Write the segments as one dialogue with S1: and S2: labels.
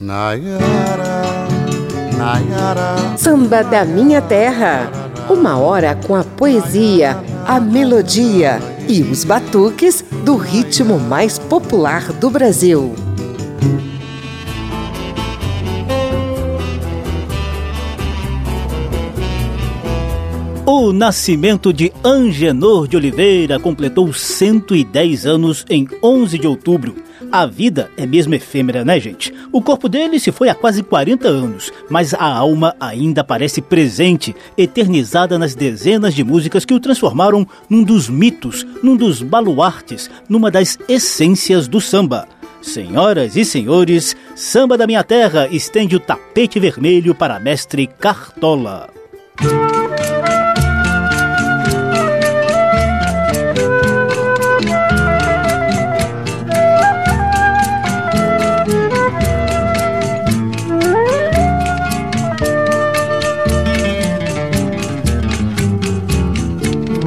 S1: Nayara, Nayara.
S2: Samba da Minha Terra. Uma hora com a poesia, a melodia e os batuques do ritmo mais popular do Brasil.
S3: O nascimento de Angenor de Oliveira completou 110 anos em 11 de outubro. A vida é mesmo efêmera, né, gente? O corpo dele se foi há quase 40 anos, mas a alma ainda parece presente, eternizada nas dezenas de músicas que o transformaram num dos mitos, num dos baluartes, numa das essências do samba. Senhoras e senhores, Samba da Minha Terra estende o tapete vermelho para mestre Cartola.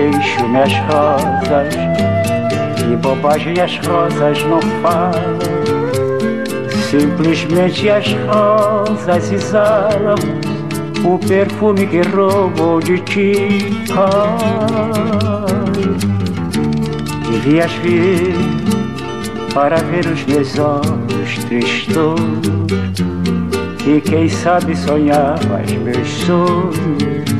S4: queixo-me as rosas Que bobagem as rosas não falam. Simplesmente as rosas exalam O perfume que roubou de ti Ai, Devias vir para ver os meus olhos tristos. E quem sabe sonhava os meus sonhos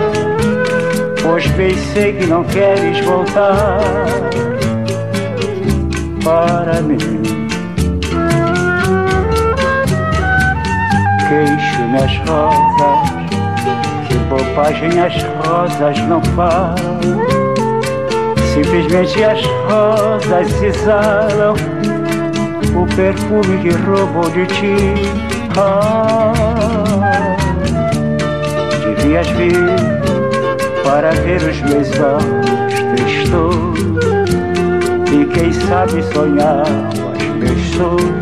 S4: Pois bem sei que não queres voltar para mim. Queixo-me as rosas, que bobagem as rosas não falam. Simplesmente as rosas exalam o perfume que roubou de ti. Ah, devias vir para ver os meus olhos tristos e quem sabe sonhar os meus sonhos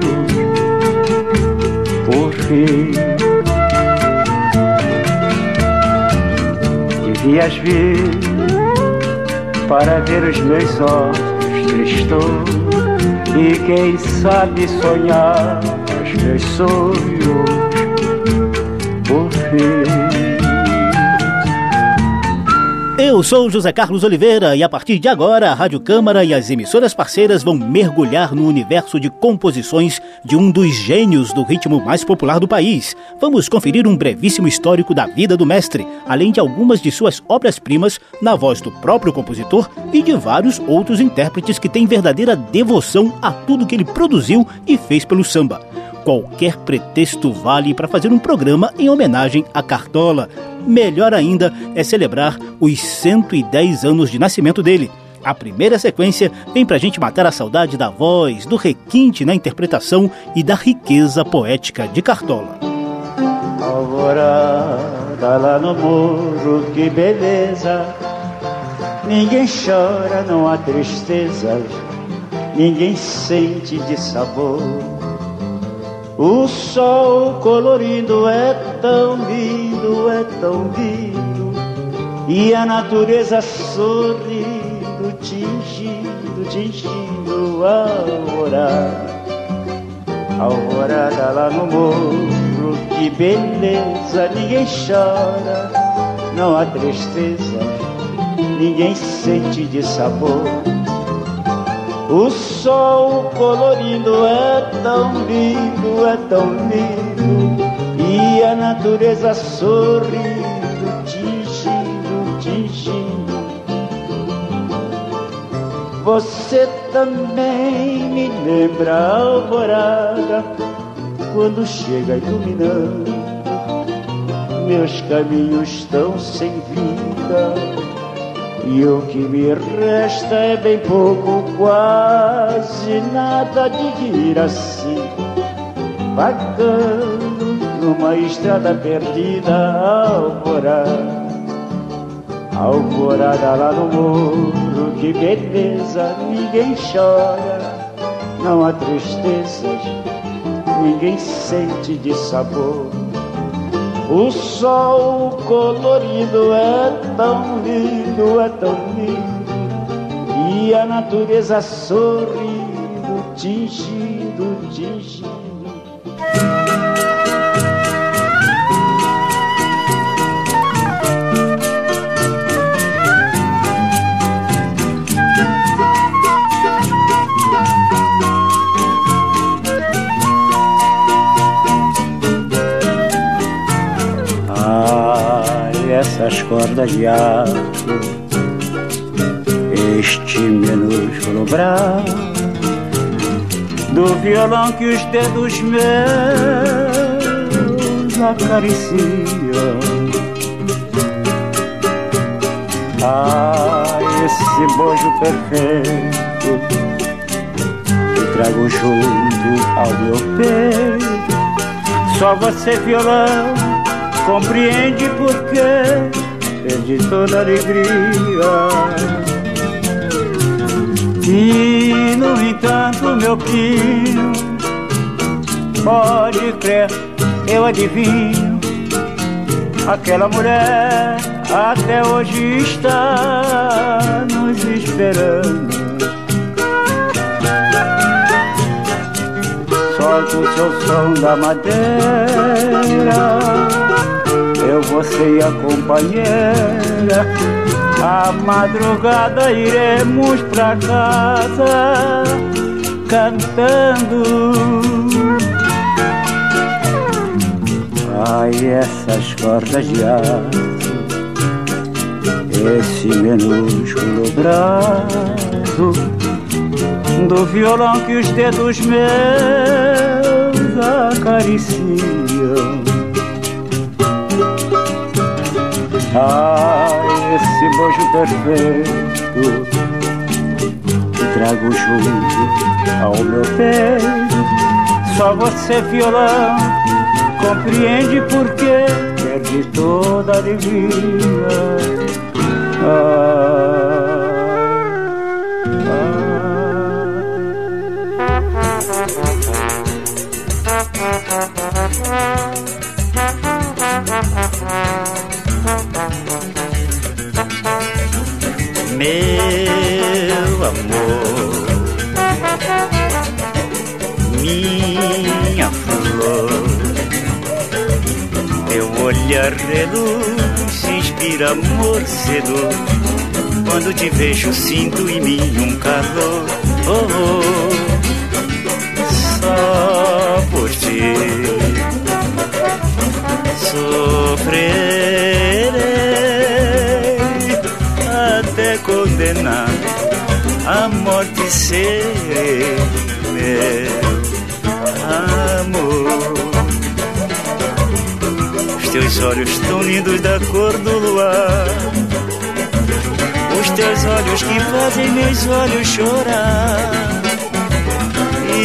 S4: por fim. Devias vir para ver os meus olhos tristos e quem sabe sonhar os meus sonhos por fim.
S3: Eu sou José Carlos Oliveira e a partir de agora a Rádio Câmara e as emissoras parceiras vão mergulhar no universo de composições de um dos gênios do ritmo mais popular do país. Vamos conferir um brevíssimo histórico da vida do mestre, além de algumas de suas obras-primas na voz do próprio compositor e de vários outros intérpretes que têm verdadeira devoção a tudo que ele produziu e fez pelo samba qualquer pretexto vale para fazer um programa em homenagem a Cartola. Melhor ainda é celebrar os 110 anos de nascimento dele. A primeira sequência vem pra gente matar a saudade da voz, do requinte na interpretação e da riqueza poética de Cartola.
S4: Alvorada lá no morro, que beleza. Ninguém chora, não há tristeza. Ninguém sente de sabor o sol colorido é tão lindo, é tão lindo, e a natureza sorrindo, tingindo, tingindo a alvorada. Alvorada lá no morro, que beleza, ninguém chora, não há tristeza, ninguém sente de sabor. O sol colorido é tão lindo, é tão lindo, e a natureza sorrindo, tingindo, tingindo. Você também me lembra a alvorada, quando chega iluminando meus caminhos tão sem vida e o que me resta é bem pouco, quase nada de ir assim, vagando numa estrada perdida, alvorada, alvorada lá no morro, que beleza, ninguém chora, não há tristezas, ninguém sente de sabor o sol colorido é tão lindo, é tão lindo, e a natureza sorrindo, tingindo, tingindo. Essas cordas de aço, este minúsculo braço do violão que os dedos meus acariciam. Ah, esse bojo perfeito que trago junto ao meu peito, só você violão compreende porque perdi toda alegria. E no entanto, meu filho, pode crer, eu adivinho, aquela mulher até hoje está nos esperando. Solta o seu som da madeira eu, você e a companheira. A madrugada iremos pra casa cantando. Ai, essas cordas de aço, esse minúsculo braço do violão que os dedos meus acariciam. Ah, esse bojo perfeito que trago junto ao meu peito. Só você, violão, compreende por que perdi toda a alegria. Ah,
S5: olhar reluz inspira amor. Quando te vejo, sinto em mim um calor. Oh, oh, só por ti sofrerei até condenar a morte ser meu amor. Os teus olhos tão lindos da cor do luar, os teus olhos que fazem meus olhos chorar,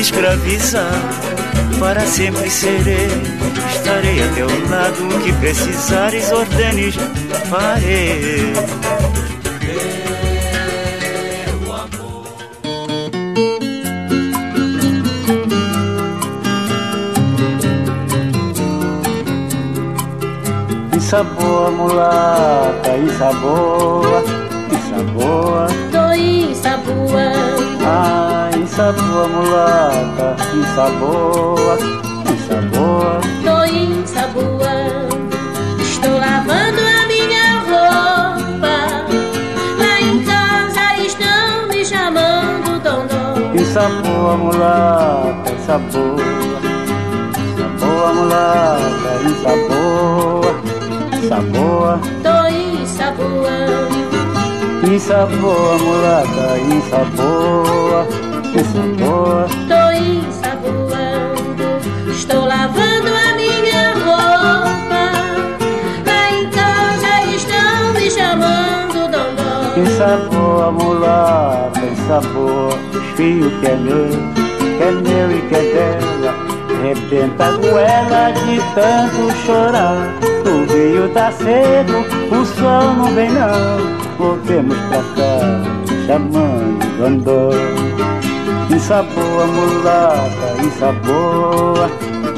S5: escravizar para sempre serei. Estarei a teu lado, o que precisares, ordenes, farei.
S4: Isa boa, mulata, isa boa, isa boa.
S6: Tô isa boa.
S4: Ah, isa boa, mulata, isa boa, isa boa.
S6: Tô isa boa. Estou lavando a minha roupa. Lá em casa estão me chamando Dondô.
S4: Pensa boa mulata, pensa boa Pensa boa mulata, pensa boa Pensa boa
S6: Tô ensaboando
S4: Pensa boa mulata, pensa boa Pensa boa
S6: Tô ensaboando Estou lavando a minha roupa. Lá em casa estão me chamando Dondô.
S4: Pensa boa mulata, pensa boa Os fios que é meu, que é meu e que é dela. Rebenta a goela de tanto chorar O rio tá seco, o sol não vem não Voltemos pra cá, chamando Dondô Pensa boa mulata, pensa boa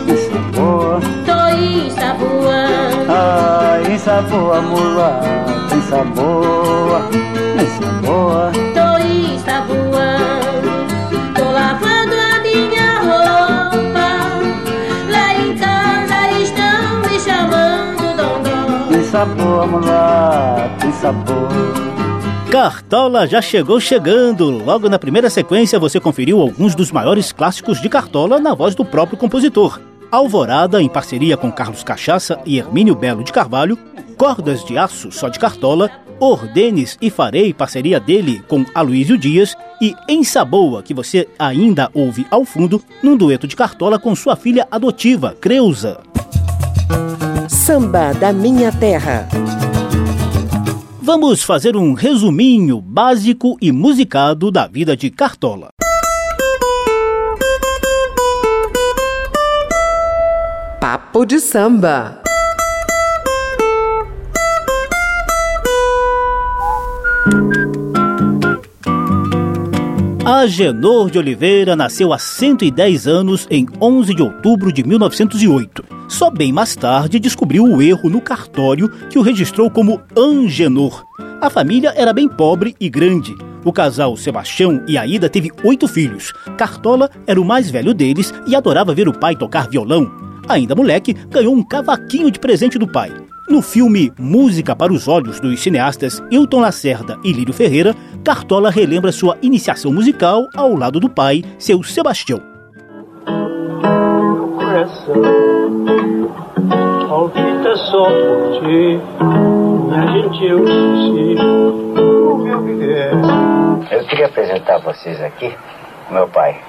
S4: Pensa boa.
S6: Tô ensaboando
S4: Ah, pensa boa mulata, pensa boa Boa mulata, pensa boa
S3: Cartola já chegou chegando. Logo na primeira sequência você conferiu alguns dos maiores clássicos de Cartola na voz do próprio compositor. Alvorada, em parceria com Carlos Cachaça e Hermínio Belo de Carvalho, Cordas de Aço, só de Cartola, Ordenes e Farei, parceria dele com Aloysio Dias, e Em Saboa, que você ainda ouve ao fundo, num dueto de Cartola com sua filha adotiva, Creuza.
S2: Samba da Minha Terra.
S3: Vamos fazer um resuminho básico e musicado da vida de Cartola.
S2: Papo de samba.
S3: Agenor de Oliveira nasceu há 110 anos em 11 de outubro de 1908. Só bem mais tarde descobriu o erro no cartório que o registrou como Angenor. A família era bem pobre e grande. O casal Sebastião e Aida teve oito filhos. Cartola era o mais velho deles e adorava ver o pai tocar violão. Ainda moleque, ganhou um cavaquinho de presente do pai. No filme Música para os Olhos dos cineastas Hilton Lacerda e Lírio Ferreira, Cartola relembra sua iniciação musical ao lado do pai, seu Sebastião.
S7: Coração palpita só por ti na gentil sushi o meu viver
S8: Eu queria apresentar a vocês aqui meu pai.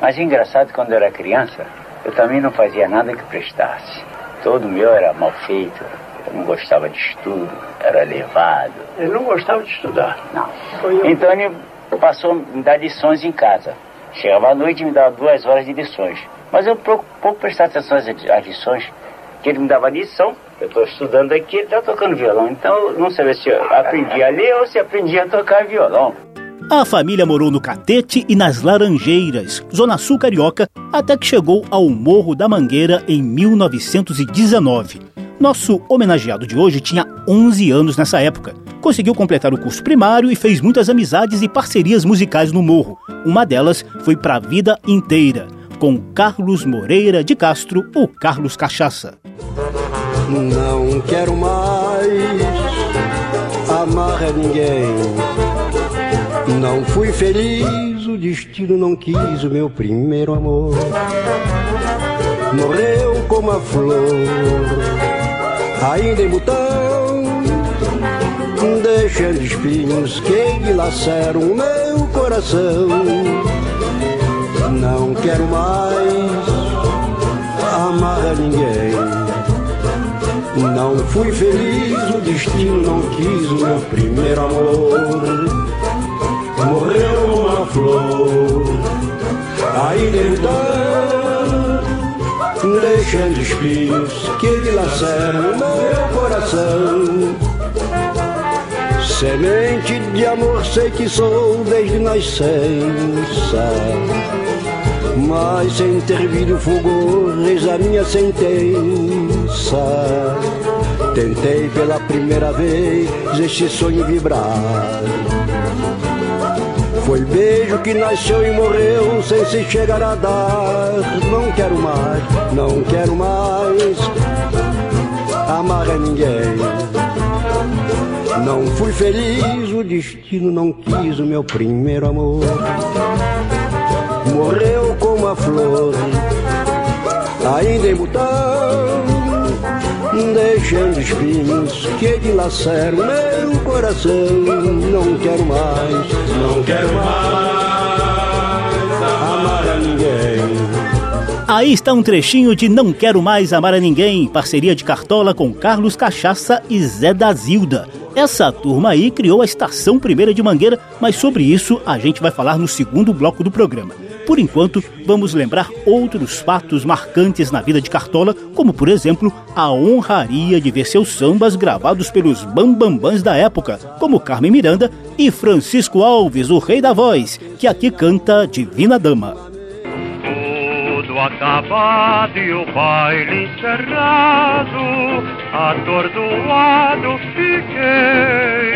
S8: Mas engraçado, quando eu era criança, eu também não fazia nada que prestasse. Todo meu era mal feito, eu não gostava de estudo, era levado.
S7: ele não gostava de estudar
S8: Não. Então ele passou a me dar lições em casa. Chegava à noite e me dava duas horas de lições. Mas eu pouco, prestava atenção às, lições, que ele me dava lição. Eu estou estudando aqui, ele está tocando violão. Então não sabia se eu aprendi a ler ou se aprendi a tocar violão.
S3: A família morou no Catete e nas Laranjeiras, Zona Sul Carioca, até que chegou ao Morro da Mangueira em 1919. Nosso homenageado de hoje tinha 11 anos nessa época. Conseguiu completar o curso primário e fez muitas amizades e parcerias musicais no morro. Uma delas foi para a vida inteira, com Carlos Moreira de Castro, o Carlos Cachaça.
S9: Não quero mais amar a ninguém. Não fui feliz, o destino não quis o meu primeiro amor. Morreu como a flor, ainda em botão, deixando espinhos que dilaceram o meu coração. Quero mais amar a ninguém. Não fui feliz, o destino não quis o meu primeiro amor. Morreu uma flor, ainda então, deixando espinhos que dilaceram meu coração. Semente de amor sei que sou desde nascença mas sem ter vindo fulgor, eis a minha sentença. Tentei pela primeira vez este sonho vibrar. Foi beijo que nasceu e morreu sem se chegar a dar. Não quero mais, não quero mais amar a ninguém. Não fui feliz, o destino não quis o meu primeiro amor. morreu flor, ainda em botão, deixando espinhos que dilaceram meu coração. Não quero mais, não quero mais amar a ninguém.
S3: Aí está um trechinho de Não Quero Mais Amar a Ninguém, parceria de Cartola com Carlos Cachaça e Zé da Zilda. Essa turma aí criou a Estação Primeira de Mangueira, mas sobre isso a gente vai falar no segundo bloco do programa. Por enquanto, vamos lembrar outros fatos marcantes na vida de Cartola, como por exemplo a honraria de ver seus sambas gravados pelos bambambãs da época, como Carmen Miranda e Francisco Alves, o rei da voz, que aqui canta Divina Dama.
S10: Tudo acabado e o baile encerrado, atordoado fiquei.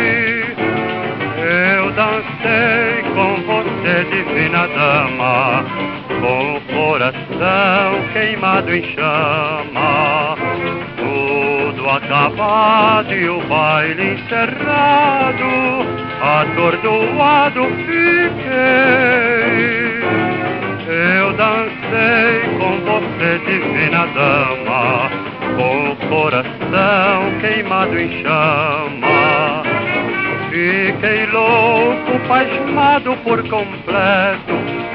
S10: Eu dancei você, divina dama, com o coração queimado em chama. Tudo acabado e o baile encerrado, atordoado fiquei. Eu dancei com você, divina dama, com o coração queimado em chama. Fiquei louco, pasmado por completo,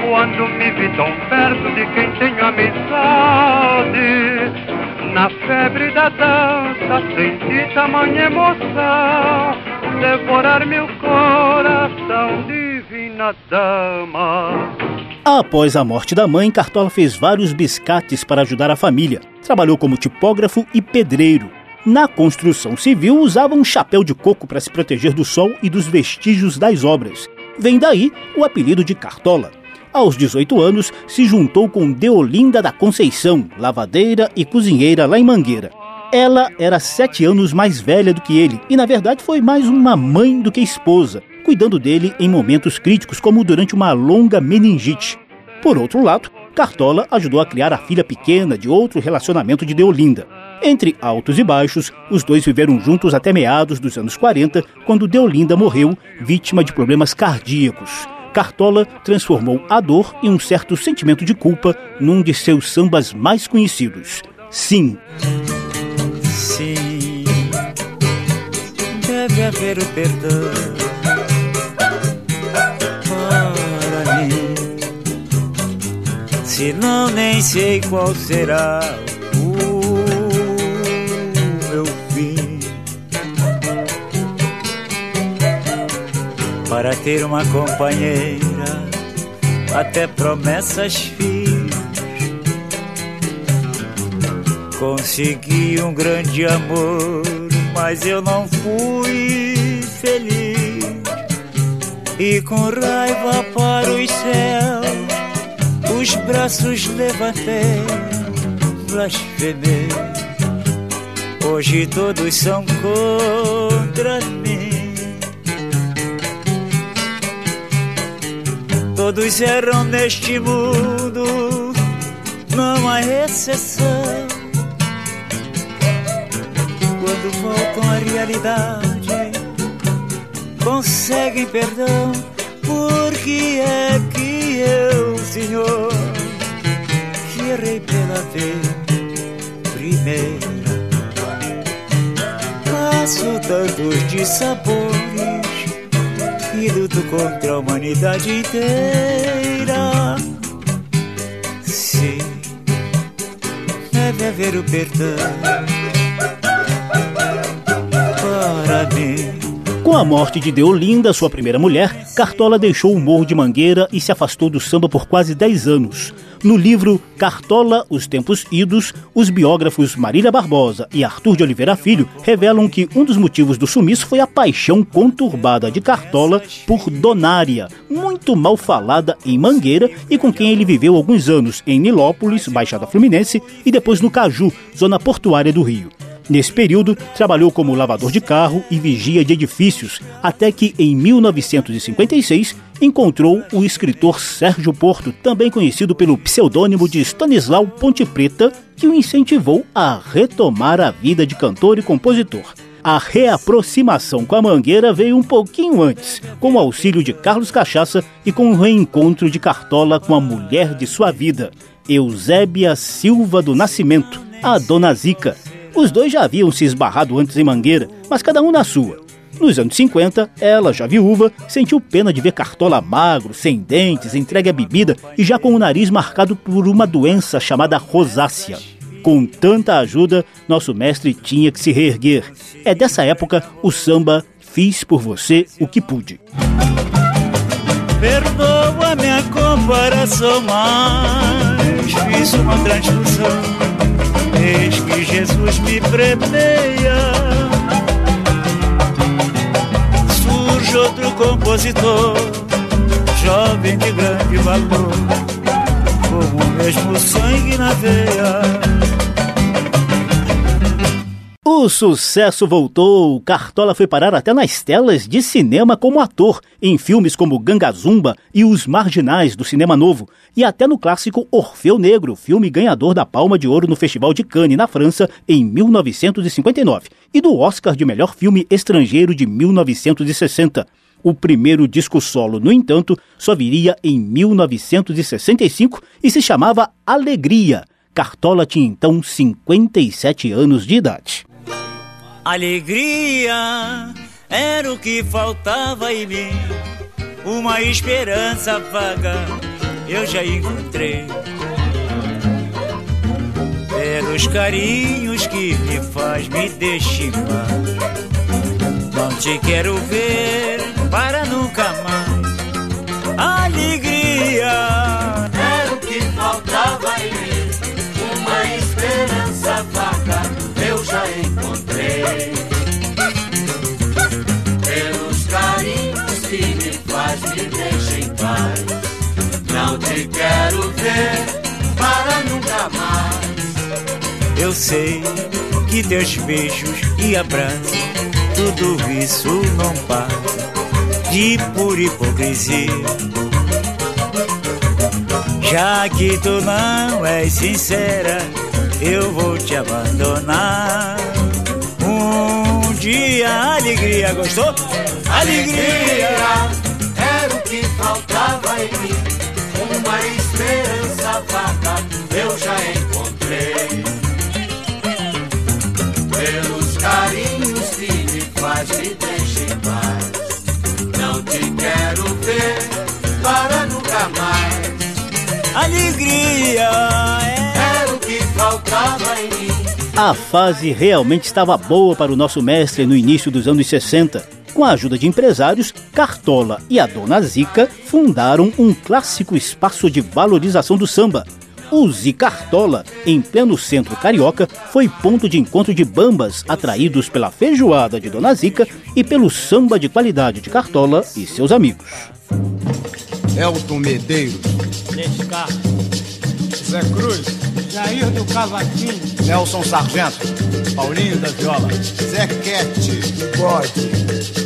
S10: quando me vi tão perto de quem tenho amizade. Na febre da dança, senti tamanha emoção, devorar meu coração, divina dama.
S3: Após a morte da mãe, Cartola fez vários biscates para ajudar a família. Trabalhou como tipógrafo e pedreiro. Na construção civil, usava um chapéu de coco para se proteger do sol e dos vestígios das obras. Vem daí o apelido de Cartola. Aos 18 anos, se juntou com Deolinda da Conceição, lavadeira e cozinheira lá em Mangueira. Ela era sete anos mais velha do que ele e, na verdade, foi mais uma mãe do que esposa, cuidando dele em momentos críticos, como durante uma longa meningite. Por outro lado, Cartola ajudou a criar a filha pequena de outro relacionamento de Deolinda. Entre altos e baixos, os dois viveram juntos até meados dos anos 40, quando Deolinda morreu, vítima de problemas cardíacos. Cartola transformou a dor e um certo sentimento de culpa num de seus sambas mais conhecidos. Sim.
S4: Sim, deve haver o perdão para mim. Se não, nem sei qual será Para ter uma companheira, até promessas fiz. Consegui um grande amor, mas eu não fui feliz. E com raiva para os céus, os braços levantei, blasfemei. Hoje todos são contra mim. Todos erram neste mundo, não há exceção. Quando voltam à realidade, conseguem perdão. Por que é que eu, Senhor, que errei pela vez primeira, passo tantos dissabores e luto contra a humanidade inteira? Sim, deve haver o perdão para mim.
S3: Com a morte de Deolinda, sua primeira mulher, Cartola deixou o Morro de Mangueira e se afastou do samba por quase 10 anos. No livro Cartola, Os Tempos Idos, os biógrafos Marília Barbosa e Arthur de Oliveira Filho revelam que um dos motivos do sumiço foi a paixão conturbada de Cartola por Donária, muito mal falada em Mangueira e com quem ele viveu alguns anos em Nilópolis, Baixada Fluminense, e depois no Caju, zona portuária do Rio. Nesse período, trabalhou como lavador de carro e vigia de edifícios, até que, em 1956, encontrou o escritor Sérgio Porto, também conhecido pelo pseudônimo de Stanislau Ponte Preta, que o incentivou a retomar a vida de cantor e compositor. A reaproximação com a Mangueira veio um pouquinho antes, com o auxílio de Carlos Cachaça e com o reencontro de Cartola com a mulher de sua vida, Eusébia Silva do Nascimento, a Dona Zica. Os dois já haviam se esbarrado antes em Mangueira, mas cada um na sua. Nos anos 50, ela, já viúva, sentiu pena de ver Cartola magro, sem dentes, entregue à bebida e já com o nariz marcado por uma doença chamada rosácea. Com tanta ajuda, nosso mestre tinha que se reerguer. É dessa época o samba Fiz por Você o que Pude.
S4: Perdoa minha comparação, mas fiz uma transfusão. Eis que Jesus me premeia. Surge outro compositor, jovem de grande valor, com o mesmo sangue na veia.
S3: O sucesso voltou. Cartola foi parar até nas telas de cinema como ator, em filmes como Gangazumba e Os Marginais do Cinema Novo, e até no clássico Orfeu Negro, filme ganhador da Palma de Ouro no Festival de Cannes, na França, em 1959, e do Oscar de Melhor Filme Estrangeiro de 1960. O primeiro disco solo, no entanto, só viria em 1965 e se chamava Alegria. Cartola tinha então 57 anos de idade.
S4: Alegria era o que faltava em mim, uma esperança vaga eu já encontrei. Pelos carinhos que me faz me deixar, não te quero ver para nunca mais. Alegria
S8: para nunca mais.
S4: Eu sei que teus beijos e abraços, tudo isso não passa de pura hipocrisia. Já que tu não és sincera, eu vou te abandonar. Um dia, alegria, gostou? Alegria!
S8: Era o que faltava em mim, uma vaga eu já encontrei. Pelos carinhos que me faz me deixa em paz. Não te quero ver para nunca mais.
S4: Alegria!
S8: Era o que faltava em mim.
S3: A fase realmente estava boa para o nosso mestre no início dos anos 60. Com a ajuda de empresários, Cartola e a Dona Zica fundaram um clássico espaço de valorização do samba. O Zicartola, em pleno centro carioca, foi ponto de encontro de bambas atraídos pela feijoada de Dona Zica e pelo samba de qualidade de Cartola e seus amigos.
S11: Elton Medeiros,
S12: Nescar, Zé Cruz, Jair do Cavaquinho,
S11: Nelson Sargento, Paulinho da Viola, Zé Quete, Bode.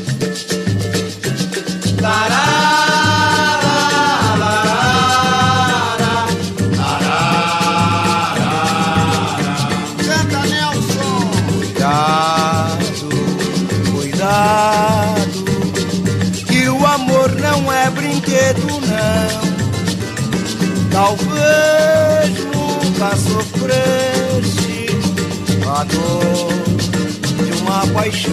S13: Talvez nunca sofreste a dor de uma paixão.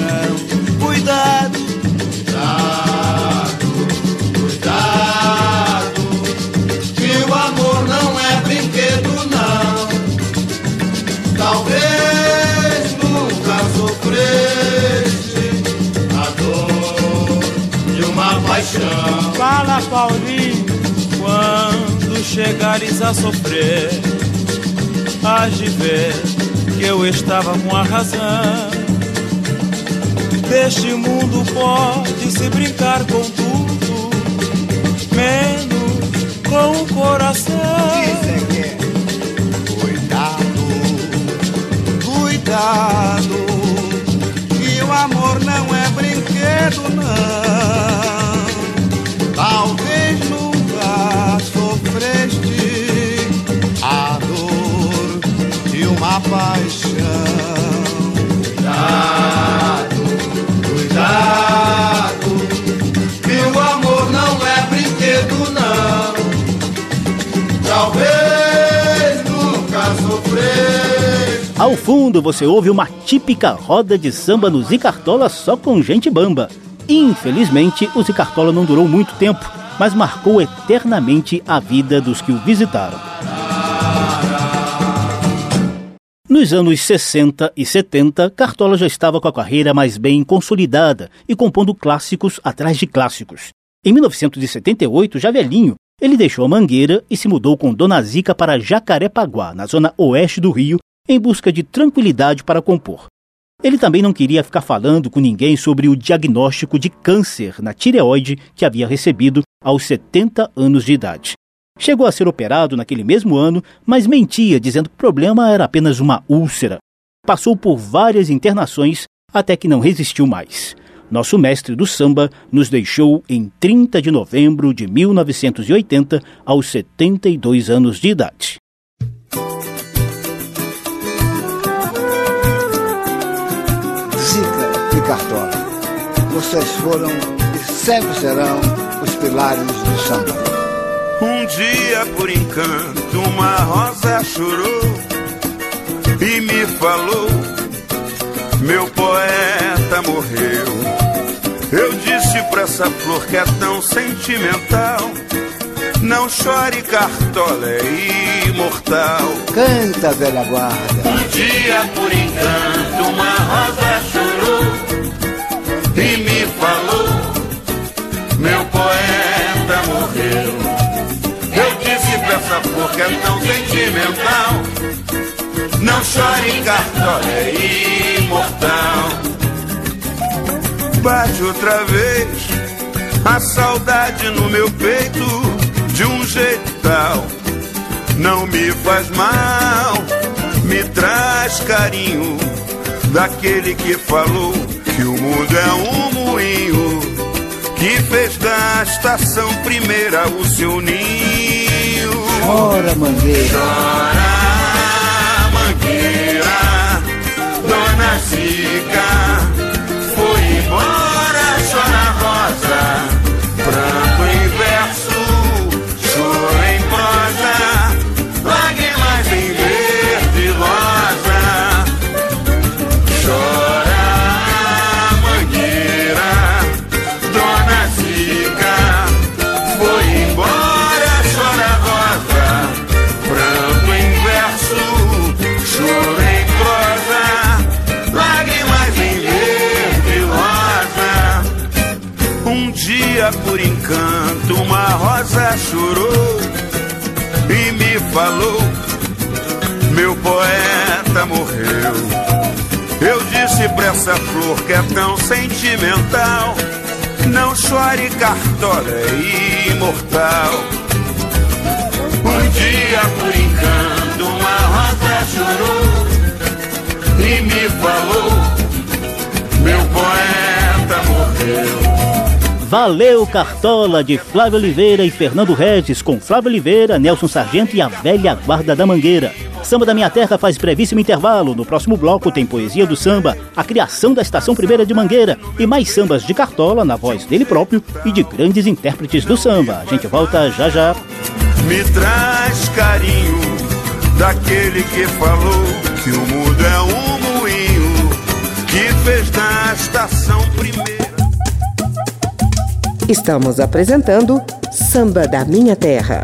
S13: Cuidado, cuidado, cuidado,
S12: Fala Paulinho,
S13: Quando chegares a sofrer, hás de ver que eu estava com a razão. Neste mundo pode se brincar com tudo, menos com o coração.
S3: Fundo você ouve uma típica roda de samba no Zicartola só com gente bamba. Infelizmente, o Zicartola não durou muito tempo, mas marcou eternamente a vida dos que o visitaram. Nos anos 60 e 70, Cartola já estava com a carreira mais bem consolidada e compondo clássicos atrás de clássicos. Em 1978, já velhinho, ele deixou a Mangueira e se mudou com Dona Zica para Jacarepaguá, na zona oeste do Rio, em busca de tranquilidade para compor. Ele também não queria ficar falando com ninguém sobre o diagnóstico de câncer na tireoide que havia recebido aos 70 anos de idade. Chegou a ser operado naquele mesmo ano, mas mentia, dizendo que o problema era apenas uma úlcera. Passou por várias internações até que não resistiu mais. Nosso mestre do samba nos deixou em 30 de novembro de 1980, aos 72 anos de idade.
S14: Vocês foram e sempre serão os pilares do samba.
S15: Um dia, por encanto, uma rosa chorou e me falou: Meu poeta morreu. Eu disse pra essa flor que é tão sentimental. Não chore, cartola, é imortal.
S14: Canta, velha guarda.
S15: Um dia, por encanto, uma rosa e me falou: Meu poeta morreu. Eu disse pra essa que é tão sentimental. Não chore, cartola, é imortal bate outra vez a saudade no meu peito de um jeito tal. Não me faz mal, me traz carinho daquele que falou que o mundo é um moinho que fez da estação primeira o seu ninho.
S14: Chora, mangueira.
S15: Chora, mangueira, dona Zica embora, essa flor que é tão sentimental. Não chore, cartola, é imortal. Um dia, por encanto, uma rosa chorou e me falou: Meu poeta morreu.
S3: Valeu Cartola de Flávio Oliveira e Fernando Regis, com Flávio Oliveira, Nelson Sargento e a velha guarda da Mangueira. Samba da Minha Terra faz brevíssimo intervalo. No próximo bloco tem Poesia do Samba, a criação da Estação Primeira de Mangueira e mais sambas de Cartola na voz dele próprio e de grandes intérpretes do samba. A gente volta já já.
S15: Me traz carinho daquele que falou que o mundo é um moinho que fez da estação primeira.
S2: Estamos apresentando Samba da Minha Terra.